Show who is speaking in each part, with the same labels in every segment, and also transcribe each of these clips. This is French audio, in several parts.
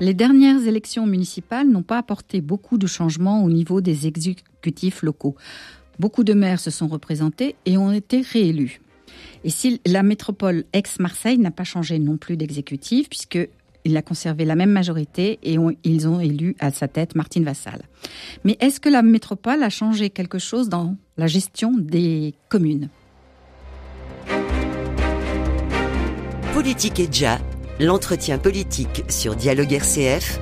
Speaker 1: Les dernières élections municipales n'ont pas apporté beaucoup de changements au niveau des exécutifs locaux. Beaucoup de maires se sont représentés et ont été réélus. Et si la métropole ex-Marseille n'a pas changé non plus d'exécutif, puisqu'il a conservé la même majorité et ils ont élu à sa tête Martine Vassal. Mais est-ce que la métropole a changé quelque chose dans la gestion des communes?
Speaker 2: Politique et déjà, l'entretien politique sur Dialogue RCF,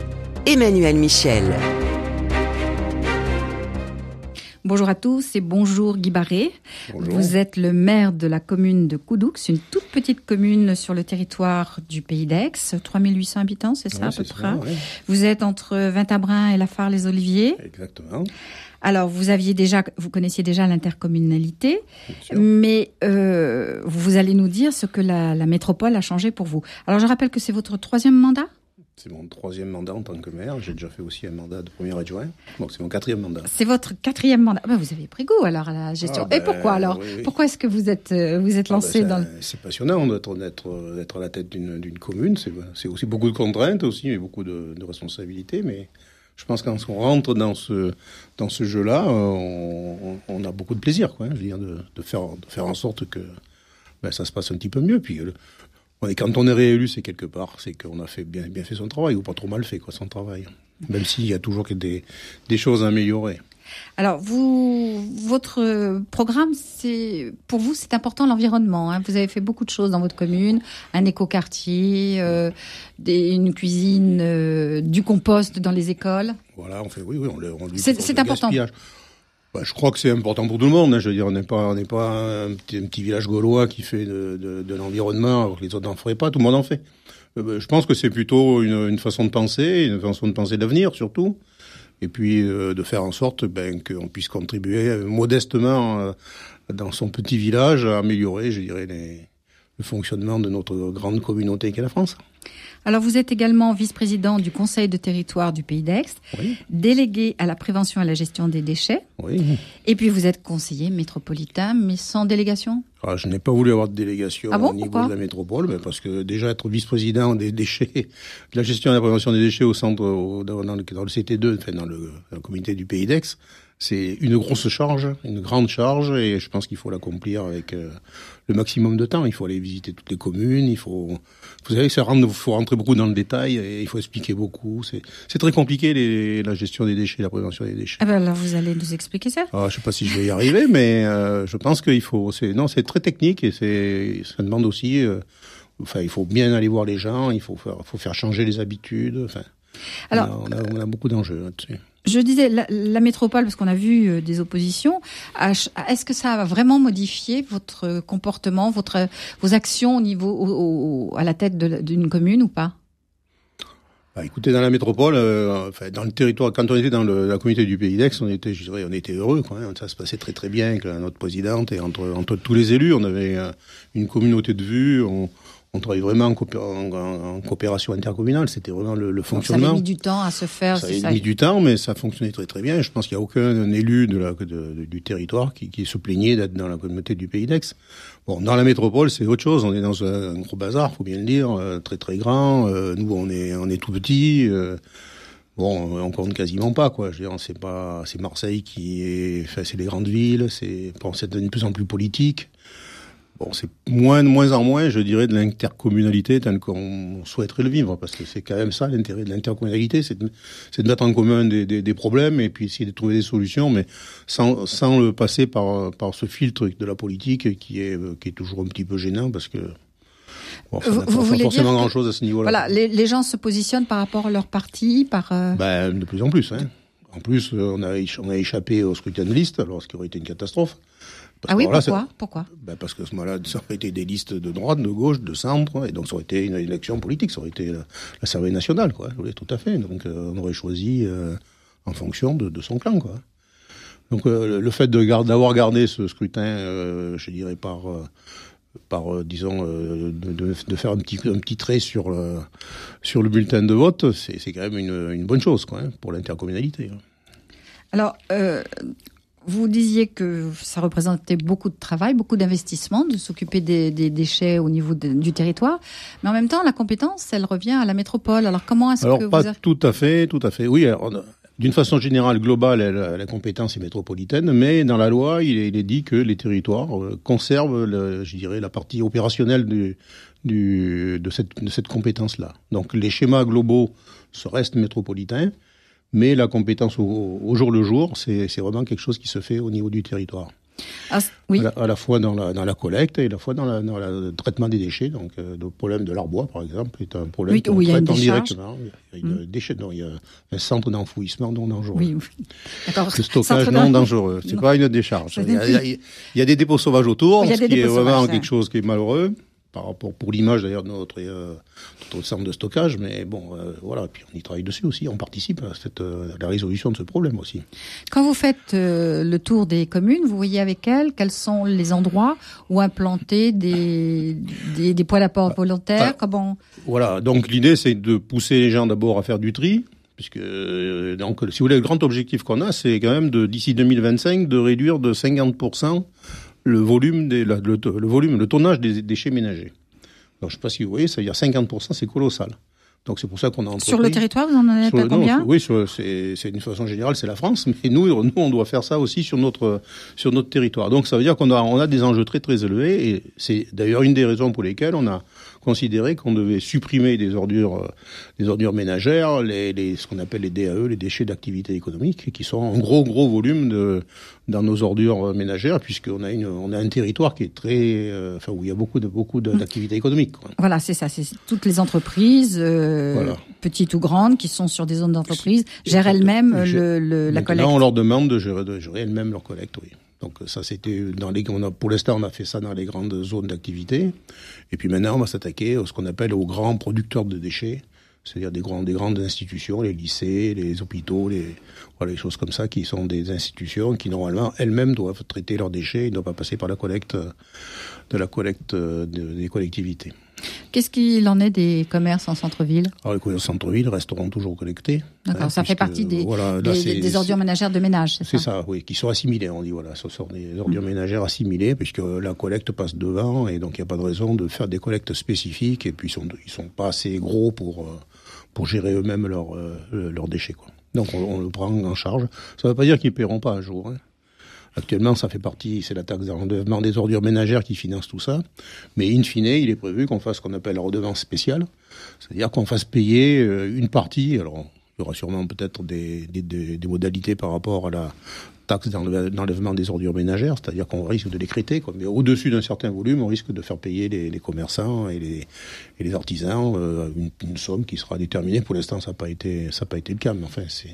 Speaker 2: Emmanuel Michel.
Speaker 1: Bonjour à tous et bonjour Guy Barré. Vous êtes le maire de la commune de Coudoux, une toute petite commune sur le territoire du Pays d'Aix, 3800 habitants, c'est ça à peu près? Vous êtes entre Vintabrin et La les oliviers
Speaker 3: Exactement.
Speaker 1: Alors, vous aviez déjà, vous connaissiez déjà l'intercommunalité, mais euh, vous allez nous dire ce que la, la métropole a changé pour vous. Alors, je rappelle que c'est votre troisième mandat?
Speaker 3: C'est mon troisième mandat en tant que maire. J'ai déjà fait aussi un mandat de premier adjoint. Donc c'est mon quatrième mandat.
Speaker 1: C'est votre quatrième mandat. Ben, vous avez pris goût alors à la gestion. Ah, Et ben, pourquoi alors Pourquoi est-ce que vous êtes euh, vous êtes ah, lancé ben, dans
Speaker 3: C'est passionnant d'être d'être à la tête d'une commune. C'est aussi beaucoup de contraintes aussi, mais beaucoup de, de responsabilités. Mais je pense qu'on rentre dans ce dans ce jeu-là, on, on, a beaucoup de plaisir, quoi. Hein, je veux dire de, de, faire de faire en sorte que ça se passe un petit peu mieux. Puis quand on est réélu, c'est quelque part, c'est qu'on a fait bien, bien fait son travail, ou pas trop mal fait quoi, son travail. Même s'il y a toujours des, des choses à améliorer.
Speaker 1: Alors, vous, votre programme, c'est pour vous, c'est important l'environnement. Hein. Vous avez fait beaucoup de choses dans votre commune, un écoquartier, euh, une cuisine, euh, du compost dans les écoles.
Speaker 3: Voilà, on fait, oui, oui, on, on
Speaker 1: C'est important.
Speaker 3: Bah, je crois que c'est important pour tout le monde. Hein. Je veux dire, on n'est pas, on n'est pas un petit, village gaulois qui fait de, de, de l'environnement alors que les autres n'en feraient pas. Tout le monde en fait. Euh, bah, je pense que c'est plutôt une, une, façon de penser, une façon de penser l'avenir surtout, et puis euh, de faire en sorte ben, qu'on puisse contribuer euh, modestement dans son petit village à améliorer, je dirais, les, le fonctionnement de notre grande communauté qu'est la France.
Speaker 1: Alors vous êtes également vice-président du Conseil de territoire du Pays d'Aix, délégué à la prévention et à la gestion des déchets.
Speaker 3: Oui.
Speaker 1: Et puis vous êtes conseiller métropolitain, mais sans délégation
Speaker 3: ah, Je n'ai pas voulu avoir de délégation
Speaker 1: ah
Speaker 3: au niveau de la métropole, mais parce que déjà être vice-président des déchets, de la gestion et de la prévention des déchets au centre, dans, le, dans le CT2, enfin dans le, dans le comité du Pays d'Aix, c'est une grosse charge, une grande charge, et je pense qu'il faut l'accomplir avec euh, le maximum de temps. Il faut aller visiter toutes les communes, il faut, vous savez, ça il faut rentrer beaucoup dans le détail et il faut expliquer beaucoup. C'est très compliqué les, la gestion des déchets, la prévention des déchets.
Speaker 1: Ah ben là, vous allez nous expliquer ça?
Speaker 3: Ah, je sais pas si je vais y arriver, mais euh, je pense qu'il faut. C'est non, c'est très technique et c'est ça demande aussi. Euh, enfin, il faut bien aller voir les gens, il faut faire, faut faire changer les habitudes. Enfin, alors, on a, on a beaucoup d'enjeux là-dessus.
Speaker 1: Je disais la, métropole parce qu'on a vu euh, des oppositions. Est-ce que ça a vraiment modifié votre comportement, votre vos actions au niveau à la tête d'une commune ou pas?
Speaker 3: Bah, écoutez, dans la métropole, euh, enfin, dans le territoire, quand on était dans le, la communauté du Pays d'Aix, on était, je dirais, on était heureux. Quoi, hein. Ça se passait très très bien avec notre présidente et entre tous les élus, on avait euh, une communauté de vues. On travaille vraiment en, coopération intercommunale. C'était vraiment le, fonctionnement. ça
Speaker 1: a mis du temps à se faire.
Speaker 3: Ça a mis du temps, mais ça fonctionnait très très bien. Je pense qu'il n'y a aucun élu de la, du territoire qui, qui se plaignait d'être dans la communauté du Pays d'Aix. Bon, dans la métropole, c'est autre chose. On est dans un, gros bazar, faut bien le dire, euh, très très grand. Euh, nous, on est on est tout petit. Euh, bon, on compte quasiment pas, quoi. Je veux dire, c'est pas, c'est Marseille qui est, enfin, c'est les grandes villes. C'est, bon, c'est de plus en plus politique. Bon, c'est moins, de moins en moins, je dirais, de l'intercommunalité tel qu'on souhaiterait le vivre, parce que c'est quand même ça l'intérêt de l'intercommunalité, c'est de, de, mettre en commun des, des, des, problèmes et puis essayer de trouver des solutions, mais sans, sans le passer par, par ce filtre de la politique qui est, qui est toujours un petit peu gênant, parce que
Speaker 1: Bon, ça n'a pas forcément grand-chose à ce niveau-là. Voilà, les, les, gens se positionnent par rapport à leur parti, par... Euh...
Speaker 3: Ben, de plus en plus. Hein. En plus, euh, on a, on a échappé au scrutin de liste, alors ce qui aurait été une catastrophe
Speaker 1: ah oui, pourquoi, pourquoi
Speaker 3: ben Parce que ce moment-là, ça aurait été des listes de droite, de gauche, de centre, et donc ça aurait été une élection politique, ça aurait été l'Assemblée nationale, quoi. Oui, tout à fait. Donc euh, on aurait choisi euh, en fonction de, de, son clan, quoi. Donc euh, le fait d'avoir gardé ce scrutin, je dirais par par disons de, de, faire un petit un petit trait sur le sur le bulletin de vote, c'est quand même une, une bonne chose, quoi, hein, pour l'intercommunalité.
Speaker 1: Alors vous disiez que ça représentait beaucoup de travail, beaucoup d'investissement, de s'occuper des, déchets au niveau du territoire. Mais en même temps, la compétence, elle revient à la métropole. Alors comment est-ce que
Speaker 3: pas tout à fait, tout à fait. Oui, d'une façon générale, globale, la, compétence est métropolitaine, mais dans la loi, il est, dit que les territoires euh, conservent, je dirais, la partie opérationnelle du, de cette, de cette compétence-là. Donc les schémas globaux se restent métropolitains mais la compétence au, jour le jour, c'est vraiment quelque chose qui se fait au niveau du territoire. Ah, oui. à, la, fois dans la, dans la, collecte et à la fois dans, le traitement des déchets. Donc, euh, le problème de l'arbois, par exemple, est un problème
Speaker 1: oui, y a une décharge.
Speaker 3: Il y a, une déchet, non, il y a un centre d'enfouissement non dangereux. Oui, oui. Le stockage non dangereux. C'est pas une décharge. Il y, a, il y, a, des dépôts sauvages autour, ce qui est vraiment quelque chose qui est malheureux par rapport pour l'image d'ailleurs de notre, euh, notre, centre de stockage, mais bon, euh, voilà, puis on y travaille dessus aussi, on participe à, cette, euh, la résolution de ce problème aussi.
Speaker 1: Quand vous faites le tour des communes, vous voyez avec elles quels sont les endroits où implanter des, des, des poêles à port volontaires, ah, comment
Speaker 3: Voilà, donc l'idée c'est de pousser les gens d'abord à faire du tri, puisque donc si vous voulez le grand objectif qu'on a, c'est quand même de d'ici 2025 de réduire de 50 le volume, des, le, le, volume, le tonnage des déchets ménagers. Alors, je ne sais pas si vous voyez, ça veut dire 50%, c'est colossal. Donc c'est pour ça qu'on a
Speaker 1: Sur le territoire, vous en avez pas combien
Speaker 3: Oui, c'est une façon générale, c'est la France, mais nous, nous, on doit faire ça aussi sur notre sur notre territoire. Donc ça veut dire qu'on a on a des enjeux très très élevés, et c'est d'ailleurs une des raisons pour lesquelles on a considéré qu'on devait supprimer des ordures, euh, des ordures ménagères, les, les ce qu'on appelle les DAE, les déchets d'activité économique, qui sont en gros gros volume de, dans nos ordures euh, ménagères, puisqu'on a une, on a un territoire qui est très, euh, enfin où il y a beaucoup de beaucoup mmh. d'activités économiques.
Speaker 1: Voilà, c'est ça, c'est toutes les entreprises, petites ou grandes, qui sont sur des zones d'entreprise, gèrent elles-mêmes le, le, la collecte.
Speaker 3: on leur demande de gérer, de gérer elles-mêmes leur collecte, oui. Donc ça, c'était dans les, on a, pour l'instant, on a fait ça dans les grandes zones d'activité. Et puis maintenant, on va s'attaquer à ce qu'on appelle aux grands producteurs de déchets, c'est-à-dire des, grands, des grandes institutions, les lycées, les hôpitaux, les, choses comme ça, qui sont des institutions qui normalement elles-mêmes doivent traiter leurs déchets, ils ne doivent pas passer par la collecte de la collecte des collectivités.
Speaker 1: Qu'est-ce qu'il en est des commerces en centre-ville?
Speaker 3: Alors, les commerces en centre-ville resteront toujours collectés.
Speaker 1: D'accord, hein, ça fait partie des, des, ordures ménagères de ménage,
Speaker 3: c'est ça C'est ça, oui, qui sont assimilés, on dit, voilà, ce sont des ordures ménagères assimilées, puisque la collecte passe devant, et donc il n'y a pas de raison de faire des collectes spécifiques, et puis ils sont, ils sont pas assez gros pour, euh, pour gérer eux-mêmes leurs euh, déchets, quoi. Donc on, le prend en charge. Ça ne veut pas dire qu'ils paieront pas un jour. Hein. Actuellement, ça fait partie, c'est la taxe d'enlèvement des ordures ménagères qui finance tout ça. Mais in fine, il est prévu qu'on fasse ce qu'on appelle la redevance spéciale. C'est-à-dire qu'on fasse payer euh, une partie. Alors, il y aura sûrement peut-être des, des, des, modalités par rapport à la taxe d'enlèvement des ordures ménagères, c'est-à-dire qu'on risque de l'écréter, mais au-dessus d'un certain volume, on risque de faire payer les, les commerçants et les, et les artisans euh, une, une, somme qui sera déterminée. Pour l'instant, ça n'a pas été, ça pas été le cas, mais enfin, ça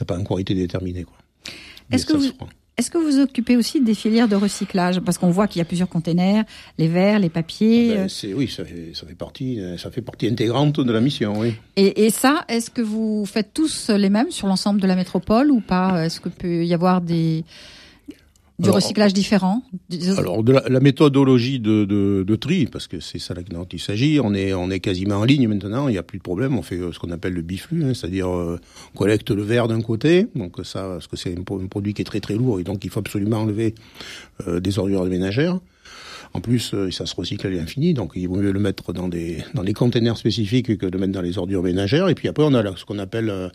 Speaker 3: n'a pas encore été déterminé.
Speaker 1: Est-ce que vous, est-ce que vous occupez aussi des filières de recyclage? Parce qu'on voit qu'il y a plusieurs containers, les verres, les papiers.
Speaker 3: Ah ben, euh. oui, ça fait, ça fait, partie, ça fait partie intégrante de la mission, oui.
Speaker 1: Et, et ça, est-ce que vous faites tous les mêmes sur l'ensemble de la métropole ou pas? Est-ce que peut y avoir des du recyclage différent
Speaker 3: Alors de la, méthodologie de, de, de, tri, parce que c'est ça dont il s'agit, on est, on est quasiment en ligne maintenant, il n'y a plus de problème, on fait euh, ce qu'on appelle le biflux, hein, c'est-à-dire euh, on collecte le verre d'un côté, donc ça, parce que c'est un, produit qui est très très lourd et donc il faut absolument enlever euh, des ordures ménagères. En plus, ça se recycle à l'infini, donc il vaut mieux le mettre dans des dans des containers spécifiques que de le mettre dans les ordures ménagères. Et puis après, on a là, ce qu'on appelle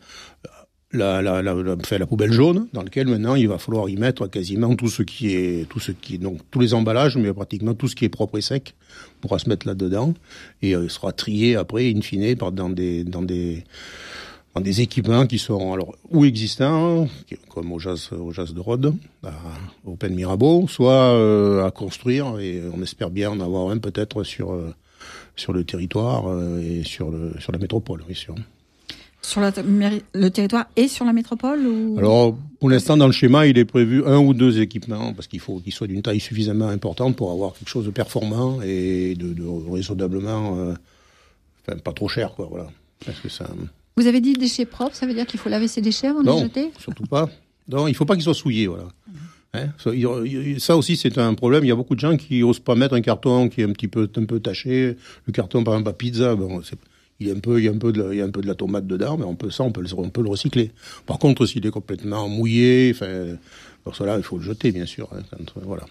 Speaker 3: la, la, la, la, poubelle jaune, dans laquelle maintenant il va falloir y mettre quasiment tout ce qui est, tout ce qui est, donc tous les emballages, mais pratiquement tout ce qui est propre et sec pourra se mettre là-dedans et euh, sera trié après, in fine, par, dans des, dans des, dans des équipements qui seront alors ou existants, comme au jazz, au jazz de Rhodes, à Open Mirabeau, soit euh, à construire et on espère bien en avoir un peut-être sur, euh, sur le territoire et sur, le, sur la métropole, bien sûr.
Speaker 1: Sur le territoire et sur la métropole ou...
Speaker 3: Alors, pour l'instant, dans le schéma, il est prévu un ou deux équipements, parce qu'il faut qu'ils soient d'une taille suffisamment importante pour avoir quelque chose de performant et de, de raisonnablement, euh, enfin, pas trop cher, quoi, voilà. Parce que ça...
Speaker 1: Vous avez dit déchets propres, ça veut dire qu'il faut laver ses déchets avant de les jeter?
Speaker 3: surtout pas. Non, il faut pas qu'ils soient souillés, voilà. Hein ça aussi, c'est un problème. Il y a beaucoup de gens qui osent pas mettre un carton qui est un petit peu, un peu taché. Le carton, par exemple, à pizza, bon, il y a un peu, il y a un peu de, la, il y a un peu de la tomate dedans, mais on peut ça, on peut le, on peut le recycler. Par contre, s'il est complètement mouillé, enfin, pour cela, il faut le jeter, bien sûr. Hein, voilà.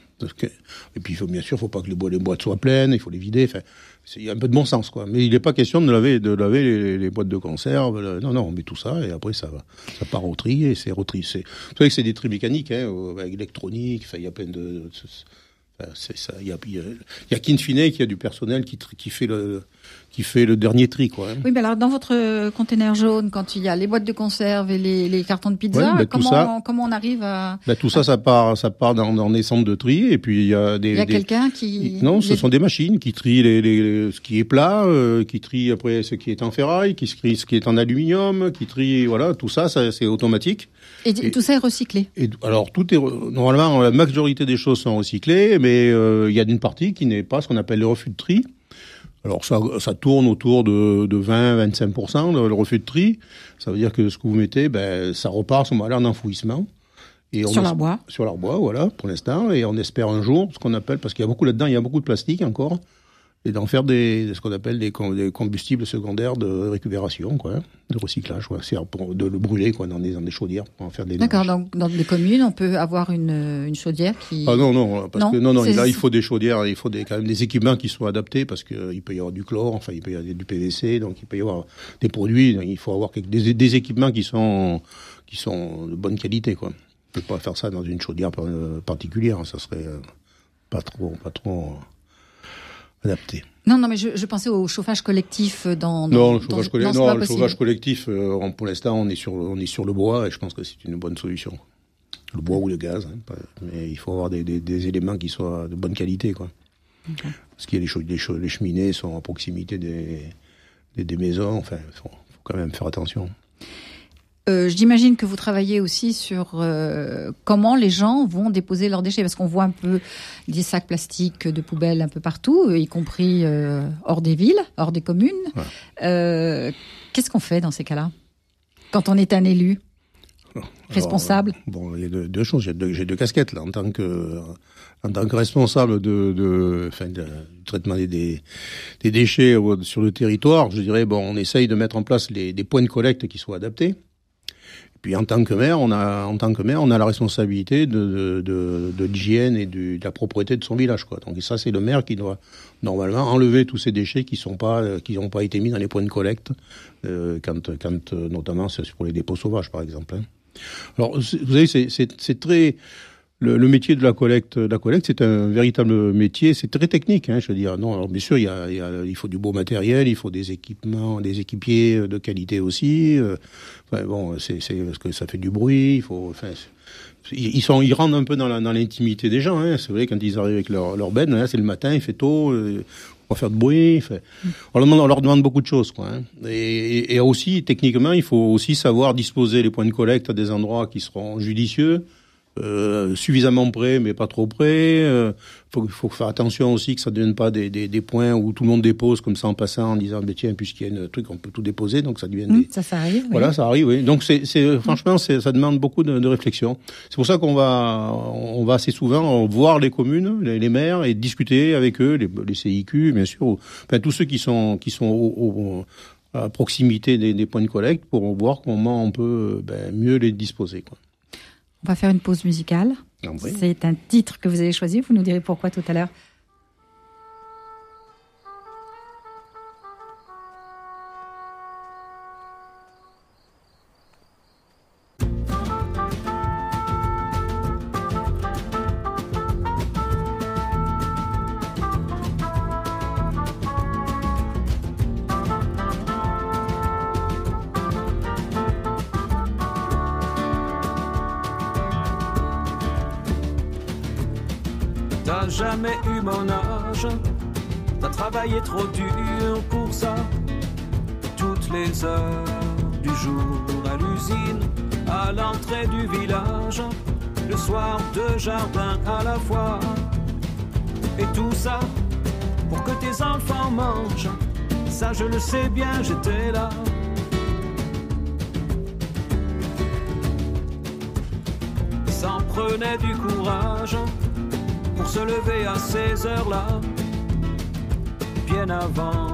Speaker 3: Et puis, il faut, bien sûr, il faut pas que les, boîtes, les boîtes soient pleines, il faut les vider. Enfin, il y a un peu de bon sens, quoi. Mais il n'est pas question de laver, de laver les, boîtes de conserve. Non, non, on met tout ça et après ça va, ça part au tri et c'est retri. Vous savez que c'est des tri mécaniques, hein. Enfin, il y a plein de. c'est ça. Il y a, y a, qu'in qui a du personnel qui, qui fait le qui fait le dernier tri. Quoi.
Speaker 1: Oui, mais alors dans votre euh, conteneur jaune, quand il y a les boîtes de conserve et les, les cartons de pizza, ben, comment, comment on arrive à...
Speaker 3: Ben, tout ça, ça part, ça part dans, dans des centres de tri et puis il y a des...
Speaker 1: Il y a quelqu'un qui...
Speaker 3: Non, ce sont des machines qui trient les, les, ce qui est plat, euh, qui trient après ce qui est en ferraille, qui trient ce qui est en aluminium, qui trient... Voilà, tout ça, ça c'est automatique.
Speaker 1: Et, tout ça est recyclé
Speaker 3: et, Alors, tout est... Normalement, la majorité des choses sont recyclées, mais euh, il y a une partie qui n'est pas ce qu'on appelle le refus de tri. Alors ça, ça tourne autour de, de 20-25% le, refus de tri. Ça veut dire que ce que vous mettez, ben, ça repart à ce moment-là en enfouissement.
Speaker 1: Et sur l'arbois
Speaker 3: Sur l'arbois, voilà, pour l'instant. Et on espère un jour, ce qu'on appelle, parce qu'il y a beaucoup là-dedans, il y a beaucoup de plastique encore, et d'en faire des, ce qu'on appelle des, combustibles secondaires de récupération, quoi, de recyclage, quoi. C'est pour de le brûler, quoi, dans des, dans des chaudières pour en faire des.
Speaker 1: D'accord. Donc, dans des communes, on peut avoir une, une chaudière qui.
Speaker 3: Ah non, non, parce que non, non, là, il faut des chaudières, il faut des, quand même des équipements qui soient adaptés parce qu'il peut y avoir du chlore, enfin, il peut y avoir du PVC, donc il peut y avoir des produits, il faut avoir des, des équipements qui sont, qui sont de bonne qualité, quoi. On peut pas faire ça dans une chaudière particulière, ça serait euh, pas trop, pas trop adapté.
Speaker 1: Non, non, mais je, je, pensais au chauffage collectif dans.
Speaker 3: non, le chauffage, non, le chauffage collectif, euh, pour l'instant, on est sur, on est sur le bois et je pense que c'est une bonne solution. Le bois ou le gaz, hein, mais il faut avoir des, des, des, éléments qui soient de bonne qualité, quoi. Parce qu'il y a les, les, les, cheminées sont à proximité des, des, maisons, enfin, il faut, faut quand même faire attention.
Speaker 1: Euh, J'imagine que vous travaillez aussi sur euh, comment les gens vont déposer leurs déchets, parce qu'on voit un peu des sacs plastiques de poubelles un peu partout, y compris euh, hors des villes, hors des communes. Euh, qu'est-ce qu'on fait dans ces cas-là Quand on est un élu responsable?
Speaker 3: Bon, il y a deux, choses. J'ai deux, deux, casquettes là en tant que en tant que responsable de, de, enfin, de du traitement des, des, des, déchets sur le territoire. Je dirais bon, on essaye de mettre en place les, des points de collecte qui soient adaptés. Puis en tant que maire, on a en tant que maire, on a la responsabilité de, de, de, l'hygiène et de, la propreté de son village, quoi. Donc ça, c'est le maire qui doit normalement enlever tous ces déchets qui sont pas qui n'ont pas été mis dans les points de collecte, euh, quand quand euh, notamment c'est pour les dépôts sauvages, par exemple. Hein. Alors vous savez, c'est très le, le, métier de la collecte, la collecte, c'est un véritable métier. C'est très technique, hein, je veux dire. Non, alors bien sûr, il, y a, il, y a, il, faut du beau matériel, il faut des équipements, des équipiers de qualité aussi. Euh, enfin, bon, c'est parce que ça fait du bruit. Il faut, enfin, ils sont, ils rentrent un peu dans l'intimité des gens. Hein. C'est vrai quand ils arrivent avec leur, leur benne, hein, c'est le matin, il fait tôt. Euh, on va faire de bruit. Fait... On, leur demande, on, leur demande, beaucoup de choses, quoi. Hein. Et, et aussi, techniquement, il faut aussi savoir disposer les points de collecte à des endroits qui seront judicieux. Euh, suffisamment près, mais pas trop près. Euh, faut, faut faire attention aussi que ça ne devienne pas des, des, des, points où tout le monde dépose comme ça en passant en disant, mais tiens, puisqu'il y a un truc, on peut tout déposer, donc ça devient
Speaker 1: mmh, Ça, ça arrive.
Speaker 3: Voilà, ça arrive, oui. Donc c'est, franchement, ça demande beaucoup de, de réflexion. C'est pour ça qu'on va, on va assez souvent voir les communes, les, les maires et discuter avec eux, les, les CIQ, bien sûr, enfin tous ceux qui sont qui sont au, au, à proximité des, des, points de collecte pour voir comment on peut ben, mieux les disposer. Quoi.
Speaker 1: On va faire une pause musicale. Ah C'est un titre que vous avez choisi. Vous nous direz pourquoi tout à l'heure.
Speaker 4: Travaillé trop dur pour ça. Toutes les heures du jour à l'usine, à l'entrée du village, le soir de jardin à la fois. Et tout ça pour que tes enfants mangent. Ça je le sais bien, j'étais là. Ça prenait du courage se lever à ces heures-là bien avant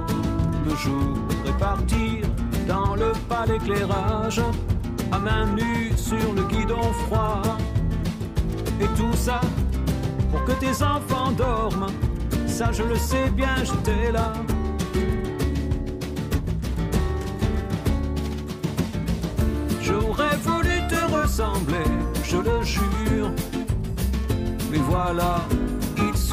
Speaker 4: de jour et partir dans le pas d'éclairage, à main nue sur le guidon froid. Et tout ça pour que tes enfants dorment, ça je le sais bien, j'étais là. J'aurais voulu te ressembler, je le jure. Mais voilà, il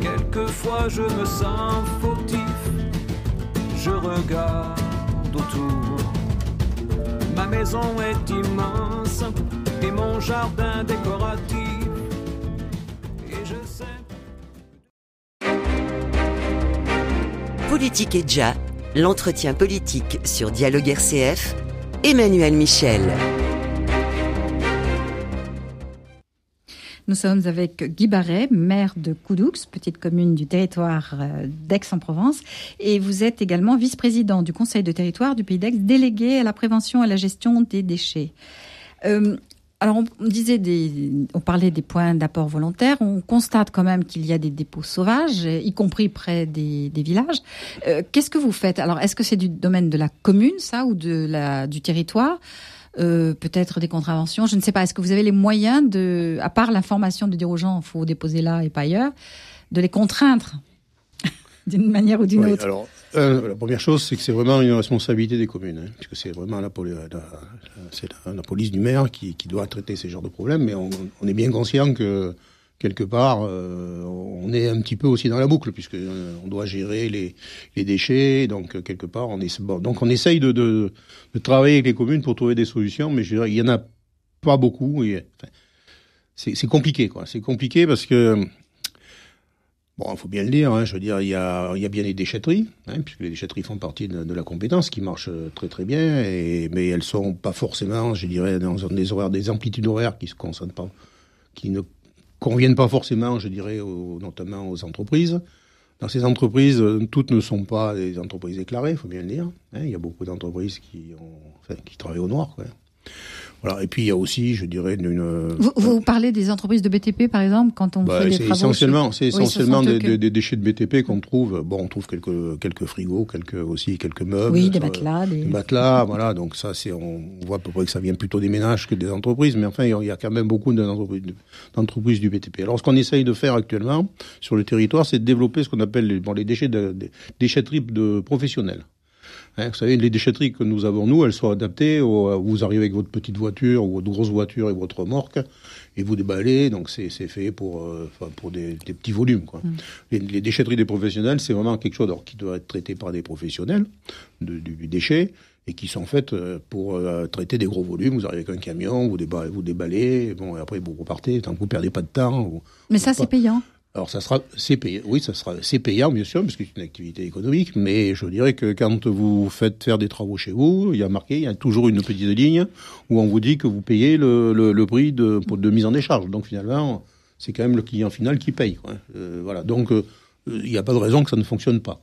Speaker 4: quelquefois je me sens fautif. Je regarde autour. Ma maison est immense et mon jardin décoratif. Et je sais.
Speaker 2: Politique et Déjà, l'entretien politique sur Dialogue RCF, Emmanuel Michel.
Speaker 1: Nous sommes avec Guy Barret, maire de Coudoux, petite commune du territoire euh, d'Aix-en-Provence, et vous êtes également vice-président du Conseil de territoire du Pays d'Aix, délégué à la prévention et à la gestion des déchets. Euh, alors, on, disait des, on parlait des points d'apport volontaire. On constate quand même qu'il y a des dépôts sauvages, y compris près des, des villages. Euh, Qu'est-ce que vous faites? Alors, est-ce que c'est du domaine de la commune, ça, ou de la, du territoire? Euh, peut-être des contraventions, je ne sais pas. Est-ce que vous avez les moyens de, à part l'information de dire aux gens, il faut déposer là et pas ailleurs, de les contraindre d'une manière ou d'une
Speaker 3: Oui,
Speaker 1: autre?
Speaker 3: alors, euh, la première chose, c'est que c'est vraiment une responsabilité des communes, hein, puisque c'est vraiment la, poli- la- la- c'est la, la police du maire qui, qui doit traiter ces genres de problèmes, mais on, on est bien conscient que quelque part, euh, on est un petit peu aussi dans la boucle, puisque euh, on doit gérer les, les déchets, donc euh, quelque part, on est donc on essaye de, de, travailler avec les communes pour trouver des solutions, mais je dirais, il y en a pas beaucoup. C'est compliqué, quoi. C'est compliqué parce que Bon, il faut bien le dire, hein, je veux dire, il y a, y a bien les déchetteries, hein, puisque les déchetteries font partie de, la compétence, qui marchent euh, très très bien, mais elles sont pas forcément, je dirais, dans des horaires, des amplitudes horaires qui se concentrent pas, qui ne conviennent pas forcément, je dirais, notamment aux entreprises. Dans ces entreprises, euh, toutes ne sont pas des entreprises déclarées, il faut bien le dire. hein. il y a beaucoup d'entreprises qui, qui travaillent au noir. Voilà. Et puis il y a aussi, je dirais, une,
Speaker 1: vous, vous parlez des entreprises de BTP, par exemple, quand on
Speaker 3: bah,
Speaker 1: fait des
Speaker 3: c'est
Speaker 1: travaux
Speaker 3: essentiellement, c'est
Speaker 1: Oui, ce
Speaker 3: essentiellement des,
Speaker 1: que-
Speaker 3: des- des déchets de BTP qu'on trouve. Bon, on trouve quelques quelques frigos, quelques aussi quelques meubles.
Speaker 1: Oui, des
Speaker 3: ça,
Speaker 1: matelas, des...
Speaker 3: des matelas, voilà. Donc ça, c'est on voit à peu près que ça vient plutôt des ménages que des entreprises, mais enfin, il y a- quand même beaucoup d'entreprises d'entreprises du BTP. Alors, ce qu'on essaye de faire actuellement sur le territoire, c'est de développer ce qu'on appelle les, bon, les déchets de, des déchetteries de professionnels. Hein, vous savez, les déchetteries que nous avons, nous, elles sont adaptées. Au, vous arrivez avec votre petite voiture ou votre grosse voiture et votre remorque, et vous déballez. Donc, c'est fait pour, euh, pour des, des petits volumes. Quoi. Les, les déchetteries des professionnels, c'est vraiment quelque chose alors, qui doit être traité par des professionnels de- du, déchet et qui sont faites euh, pour euh, traiter des gros volumes. Vous arrivez avec un camion, vous déballez, vous déballez et bon, et après vous repartez, tant que vous perdez pas de temps. vous-
Speaker 1: Mais ça, c'est payant.
Speaker 3: Alors ça sera c'est payant, oui, ça sera c'est payant bien sûr parce que c'est une activité économique, mais je dirais que quand vous faites faire des travaux chez vous, il y a marqué, il y a toujours une petite ligne où on vous dit que vous payez le, le, prix de, de mise en décharge. Donc finalement, c'est quand même le client final qui paye. Euh, voilà, donc euh, il n'y a pas de raison que ça ne fonctionne pas.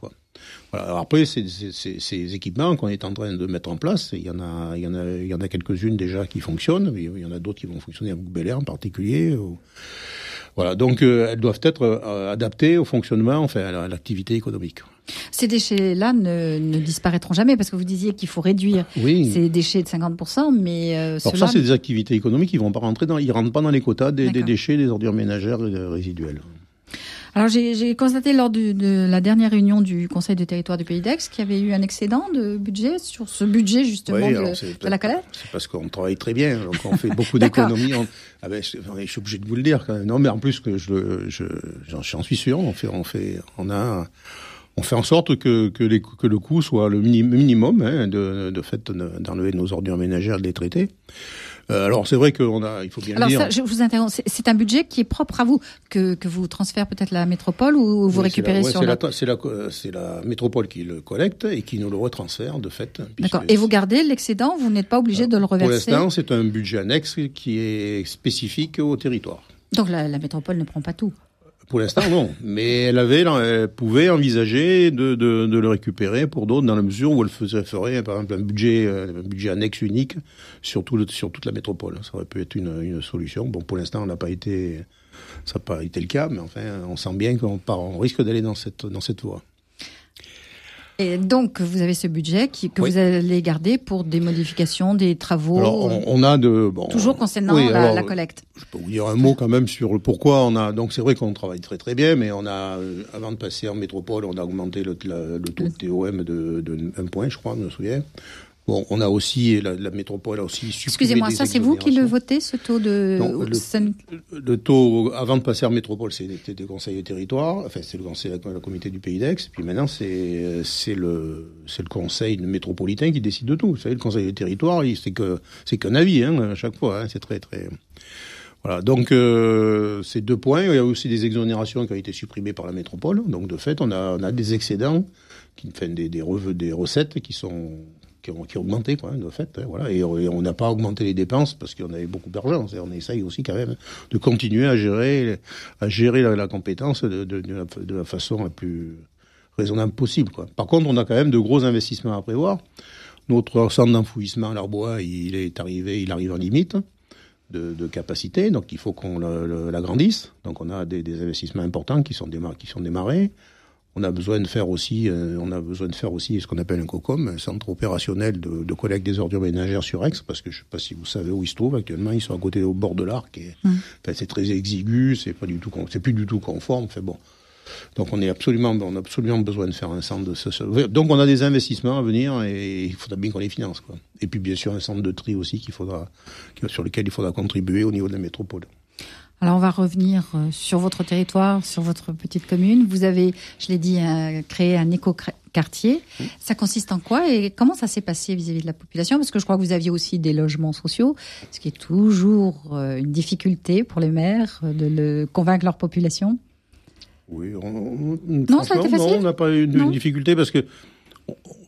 Speaker 3: Alors après, ces équipements qu'on est en train de mettre en place, il y en a, il y en a, il y en a quelques-unes déjà qui fonctionnent, mais il y en a d'autres qui vont fonctionner à Bel Air en particulier. Voilà, donc euh, elles doivent être euh, adaptées au fonctionnement, enfin à l'activité économique.
Speaker 1: Ces déchets-là ne, ne, disparaîtront jamais parce que vous disiez qu'il faut réduire
Speaker 3: oui.
Speaker 1: ces déchets de 50%, mais euh,
Speaker 3: Alors ça, c'est des activités économiques qui vont pas rentrer dans, ils rentrent pas dans les quotas des, des déchets, des ordures ménagères résiduelles.
Speaker 1: Alors j'ai constaté lors de, de, la dernière réunion du Conseil de territoire du Pays d'Aix qu'il y avait eu un excédent de budget sur ce budget justement oui, de, de, la collecte.
Speaker 3: C'est parce qu'on travaille très bien, donc on fait beaucoup d'économies. Ah ben, je, je, suis obligé de vous le dire quand même. Non, mais en plus que je, je, j'en suis sûr, on fait, on fait, on a on fait en sorte que, que, les, que le coût soit le minimum hein, de, de fait d'enlever nos ordures ménagères, de les traiter. Euh, alors c'est vrai qu'on a, il faut bien
Speaker 1: alors
Speaker 3: le dire.
Speaker 1: Ça, je vous interromps. C'est un budget qui est propre à vous que, que vous transférez peut-être la métropole ou vous oui, récupérez
Speaker 3: la, ouais,
Speaker 1: sur la.
Speaker 3: C'est la, la, métropole qui le collecte et qui nous le retransfère de fait.
Speaker 1: D'accord. Et vous gardez l'excédent, vous n'êtes pas obligé de le reverser.
Speaker 3: Pour l'instant, c'est un budget annexe qui est spécifique au territoire.
Speaker 1: Donc la, la métropole ne prend pas tout.
Speaker 3: Pour l'instant, non. Mais elle avait, elle pouvait envisager de, de, de le récupérer pour d'autres dans la mesure où elle ferait, par exemple, un budget, un budget annexe unique sur, tout le, sur toute la métropole. Ça aurait pu être une, une solution. Bon, pour l'instant, on n'a pas été, ça n'a pas été le cas, mais enfin, on sent bien qu'on on risque d'aller dans cette, dans cette voie.
Speaker 1: Et donc, vous avez ce budget qui, que oui. vous allez garder pour des modifications, des travaux.
Speaker 3: Alors, on, on a de bon,
Speaker 1: toujours concernant
Speaker 3: oui,
Speaker 1: la,
Speaker 3: alors,
Speaker 1: la, collecte.
Speaker 3: Je peux vous dire un mot quand même sur le pourquoi on a. Donc, c'est vrai qu'on travaille très très bien, mais on a, avant de passer en métropole, on a augmenté le, la, le taux de TOM de, de un point, je crois, je me souviens. Bon, on a aussi, la, la métropole a aussi
Speaker 1: Excusez-moi, ça c'est vous qui le votez, ce taux de...
Speaker 3: Non, le, le, taux, avant de passer en métropole, c'était des conseils de territoire, enfin c'est le conseil, la comité du Pays d'Aix, puis maintenant c'est c'est le le conseil métropolitain qui décide de tout. Vous savez, le conseil de territoire, c'est que c'est qu'un avis hein, à chaque fois, hein, c'est très très... Voilà, donc euh, ces deux points, il y a aussi des exonérations qui ont été supprimées par la métropole, donc de fait on a, on a des excédents, qui, enfin, des, des, des recettes qui sont qui ont, qui augmenté, quoi, de fait. Hein, voilà. Et, on n'a pas augmenté les dépenses parce qu'on avait beaucoup d'argent. On essaye aussi quand même de continuer à gérer, à gérer la, la compétence de, de, la, façon la plus raisonnable possible. Quoi. Par contre, on a quand même de gros investissements à prévoir. Notre centre d'enfouissement à l'Arbois, il est arrivé, il arrive en limite. De, de, capacité, donc il faut qu'on l'agrandisse. Donc on a des, des, investissements importants qui sont, démar qui sont démarrés. On a besoin de faire aussi, euh, on a besoin de faire aussi ce qu'on appelle un COCOM, un centre opérationnel de, de, collecte des ordures ménagères sur Aix, parce que je ne sais pas si vous savez où ils se trouvent actuellement. Ils sont à côté au bord de l'Arc. Et, mmh. c'est très exigu, c'est pas du tout, c'est plus du tout conforme. Enfin bon. Donc on est absolument, on a absolument besoin de faire un centre de ce, donc on a des investissements à venir et il faudra bien qu'on les finance quoi. Et puis bien sûr un centre de tri aussi qu'il faudra, sur lequel il faudra contribuer au niveau de la métropole.
Speaker 1: Alors on va revenir sur votre territoire, sur votre petite commune. Vous avez, je l'ai dit, créé un éco-quartier. Ça consiste en quoi et comment ça s'est passé vis-à-vis -vis de la population? Parce que je crois que vous aviez aussi des logements sociaux, ce qui est toujours une difficulté pour les maires de le convaincre leur population.
Speaker 3: Oui, on,
Speaker 1: non, ça a été facile?
Speaker 3: Non, on n'a pas eu de non. difficulté parce que,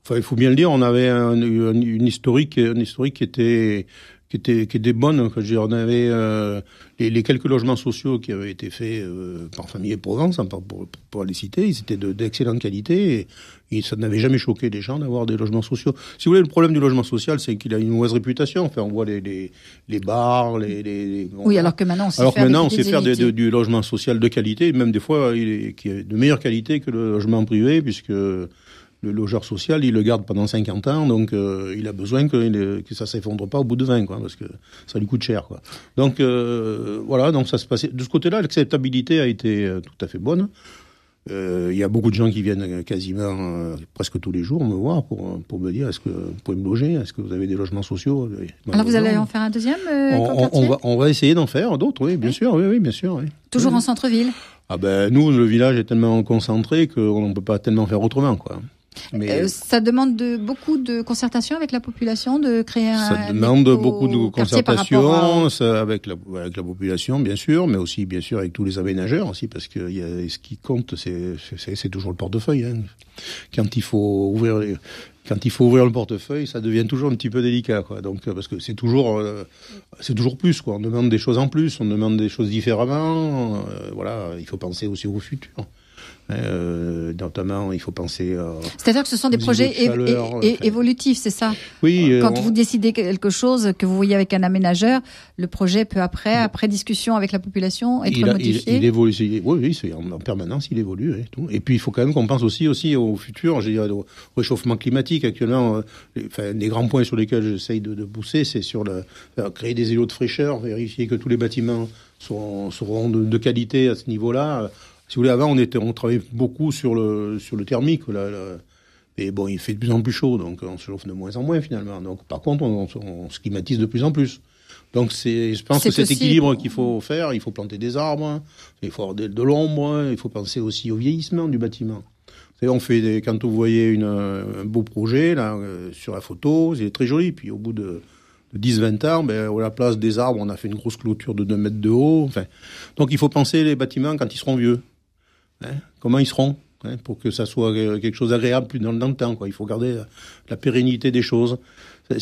Speaker 3: enfin, il faut bien le dire, on avait un, une, une historique, une historique qui était qui était qui était bonne. Je dire, on avait euh, les, les, quelques logements sociaux qui avaient été faits euh, par Famille et Provence, hein, pour, pour, pour, les citer, ils étaient d'excellente de, qualité et, et ça n'avait jamais choqué les gens d'avoir des logements sociaux. Si vous voulez, le problème du logement social, c'est qu'il a une mauvaise réputation. Enfin, on voit les, les, les bars, les, les
Speaker 1: oui, alors que maintenant on sait
Speaker 3: alors
Speaker 1: faire,
Speaker 3: maintenant, on sait faire des, de, du logement social de qualité, même des fois il est, qui est de meilleure qualité que le logement privé, puisque le logeur social, il le garde pendant 50 ans, donc euh, il a besoin que, que ça s'effondre pas au bout de 20, quoi, parce que ça lui coûte cher, quoi. Donc euh, voilà, donc ça se passait. De ce côté-là, l'acceptabilité a été euh, tout à fait bonne. Il euh, y a beaucoup de gens qui viennent quasiment presque tous les jours me voir pour, pour me dire est-ce que vous pouvez me loger? Est-ce que vous avez des logements sociaux?
Speaker 1: Alors vous allez en faire un deuxième
Speaker 3: on, on, va, on va essayer d'en faire d'autres, oui, bien oui. sûr, oui, oui, bien sûr. Oui.
Speaker 1: Toujours
Speaker 3: oui.
Speaker 1: en centre-ville
Speaker 3: Ah ben nous, le village est tellement concentré qu'on ne peut pas tellement faire autrement, quoi.
Speaker 1: Mais euh, ça demande de, beaucoup de concertation avec la population, de créer un.
Speaker 3: Ça demande beaucoup de concertation à... avec, la, avec la population, bien sûr, mais aussi, bien sûr, avec tous les aménageurs aussi, parce que y a, ce qui compte, c'est toujours le portefeuille. Hein. Quand il faut ouvrir, quand il faut ouvrir le portefeuille, ça devient toujours un petit peu délicat, quoi. Donc, parce que c'est toujours, euh, c'est toujours plus, quoi. On demande des choses en plus, on demande des choses différemment. Euh, voilà, il faut penser aussi au futur. Euh, notamment, il faut penser. à
Speaker 1: C'est-à-dire que ce sont des projets
Speaker 3: îlots de
Speaker 1: é-
Speaker 3: chaleur,
Speaker 1: é- é-
Speaker 3: enfin.
Speaker 1: évolutifs, c'est ça?
Speaker 3: Oui, euh,
Speaker 1: Quand
Speaker 3: on-
Speaker 1: vous décidez quelque chose que vous voyez avec un aménageur, le projet peut après, après discussion avec la population, être
Speaker 3: il, a- il,
Speaker 1: modifié?
Speaker 3: il évolue. c'est- Oui, oui, c'est en, en permanence, il évolue. Et, tout. et puis, il faut quand même qu'on pense aussi, aussi au futur, je dirais, au réchauffement climatique. Actuellement, euh, les, enfin, les grands points sur lesquels j'essaye de, de pousser, c'est sur le, faire créer des îlots de fraîcheur, vérifier que tous les bâtiments seront, seront de, de qualité à ce niveau-là. Si vous voulez, avant, on, était, on travaillait beaucoup sur le, sur le thermique. Là, là. Mais bon, il fait de plus en plus chaud, donc on se chauffe de moins en moins finalement. Donc, par contre, on, on- on se climatise de plus en plus. Donc, c'est, je pense
Speaker 1: C'est
Speaker 3: que cet équilibre qu'il faut faire, il faut planter des arbres, il faut avoir de, de l'ombre, il faut penser aussi au vieillissement du bâtiment. Vous on fait des, quand vous voyez une, un beau projet là euh, sur la photo, c'est très joli. Puis au bout de, de 10-20 ans, ben, à la place des arbres, on a fait une grosse clôture de 2 mètres de haut. Enfin, donc il faut penser les bâtiments quand ils seront vieux. Hein, comment ils seront hein, pour que ça soit euh, quelque chose d'agréable plus dans, le temps. Quoi. Il faut garder la, la pérennité des choses.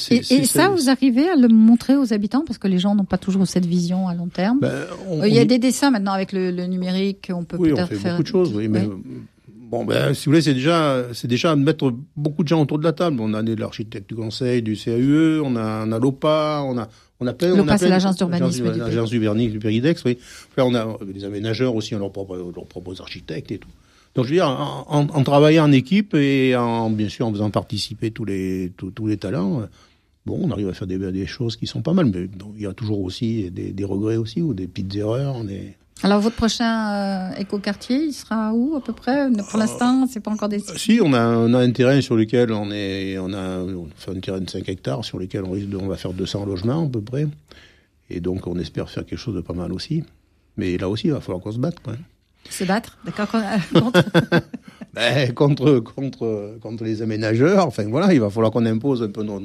Speaker 1: Et, ça, vous arrivez à le montrer aux habitants parce que les gens n'ont pas toujours cette vision à long terme?
Speaker 3: ben, on-
Speaker 1: Euh, Il y a
Speaker 3: on-
Speaker 1: des dessins maintenant avec le, le numérique, on peut
Speaker 3: Oui,
Speaker 1: peut-être faire
Speaker 3: beaucoup de choses, oui, mais. Euh, bon, ben, si vous voulez, c'est déjà, c'est déjà mettre beaucoup de gens autour de la table. On a des- l'architecte du conseil, du CAUE, on a, on a l'OPA, on a, on a plein.
Speaker 1: L'OPA, c'est l'agence d'urbanisme
Speaker 3: l'agence-
Speaker 1: du.
Speaker 3: L'agence du Péridex, oui. Enfin, on a des aménageurs aussi, on leur propose, on leur propose architectes et tout. Donc, je veux dire, en, en- en travaillant en équipe et en, bien sûr, en faisant participer tous les, tous, tous les talents, euh, bon, on arrive à faire des, des choses qui sont pas mal, mais bon, il y a toujours aussi des, des regrets aussi, ou des petites erreurs, des,
Speaker 1: Alors votre prochain euh, écoquartier, il sera où à peu près? Pour l'instant, c'est pas encore décidé.
Speaker 3: Euh, Si, on a, on a un terrain sur lequel on est, on a, on fait un terrain de 5 hectares sur lequel on risque de, on va faire 200 logements à peu près. Et donc, on espère faire quelque chose de pas mal aussi. Mais là aussi, il va falloir qu'on se batte, quoi.
Speaker 1: Se battre, d'accord
Speaker 3: Ben, contre, contre, contre les aménageurs. Enfin, voilà, il va falloir qu'on impose un peu nos,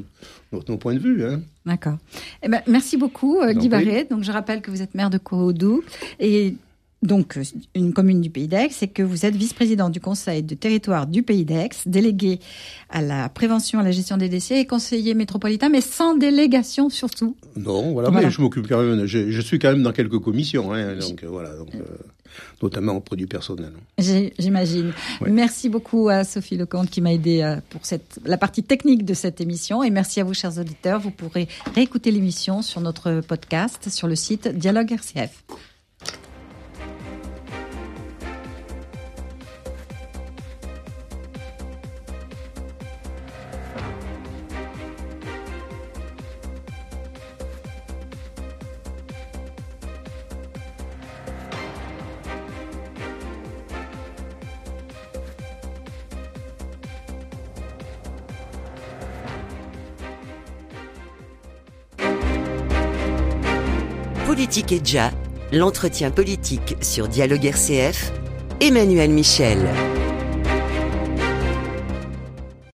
Speaker 3: nos, nos points de vue, hein.
Speaker 1: D'accord. Eh ben, merci beaucoup, euh, Guy. Barret. Donc, je rappelle que vous êtes maire de Corodou et donc euh, une commune du Pays d'Aix et que vous êtes vice-président du conseil de territoire du Pays d'Aix, délégué à la prévention et à la gestion des décès et conseiller métropolitain, mais sans délégation surtout.
Speaker 3: Non, voilà,
Speaker 1: Voilà.
Speaker 3: mais je m'occupe quand même, je, je suis quand même dans quelques commissions, hein, donc euh, voilà, donc, euh, notamment auprès du personnel.
Speaker 1: J'imagine.
Speaker 3: Ouais.
Speaker 1: Merci beaucoup à Sophie Lecomte qui m'a aidé pour cette, la partie technique de cette émission. Et merci à vous, chers auditeurs. Vous pourrez réécouter l'émission sur notre podcast sur le site Dialogue RCF.
Speaker 2: Politique l'entretien politique sur Dialogue RCF, Emmanuel Michel.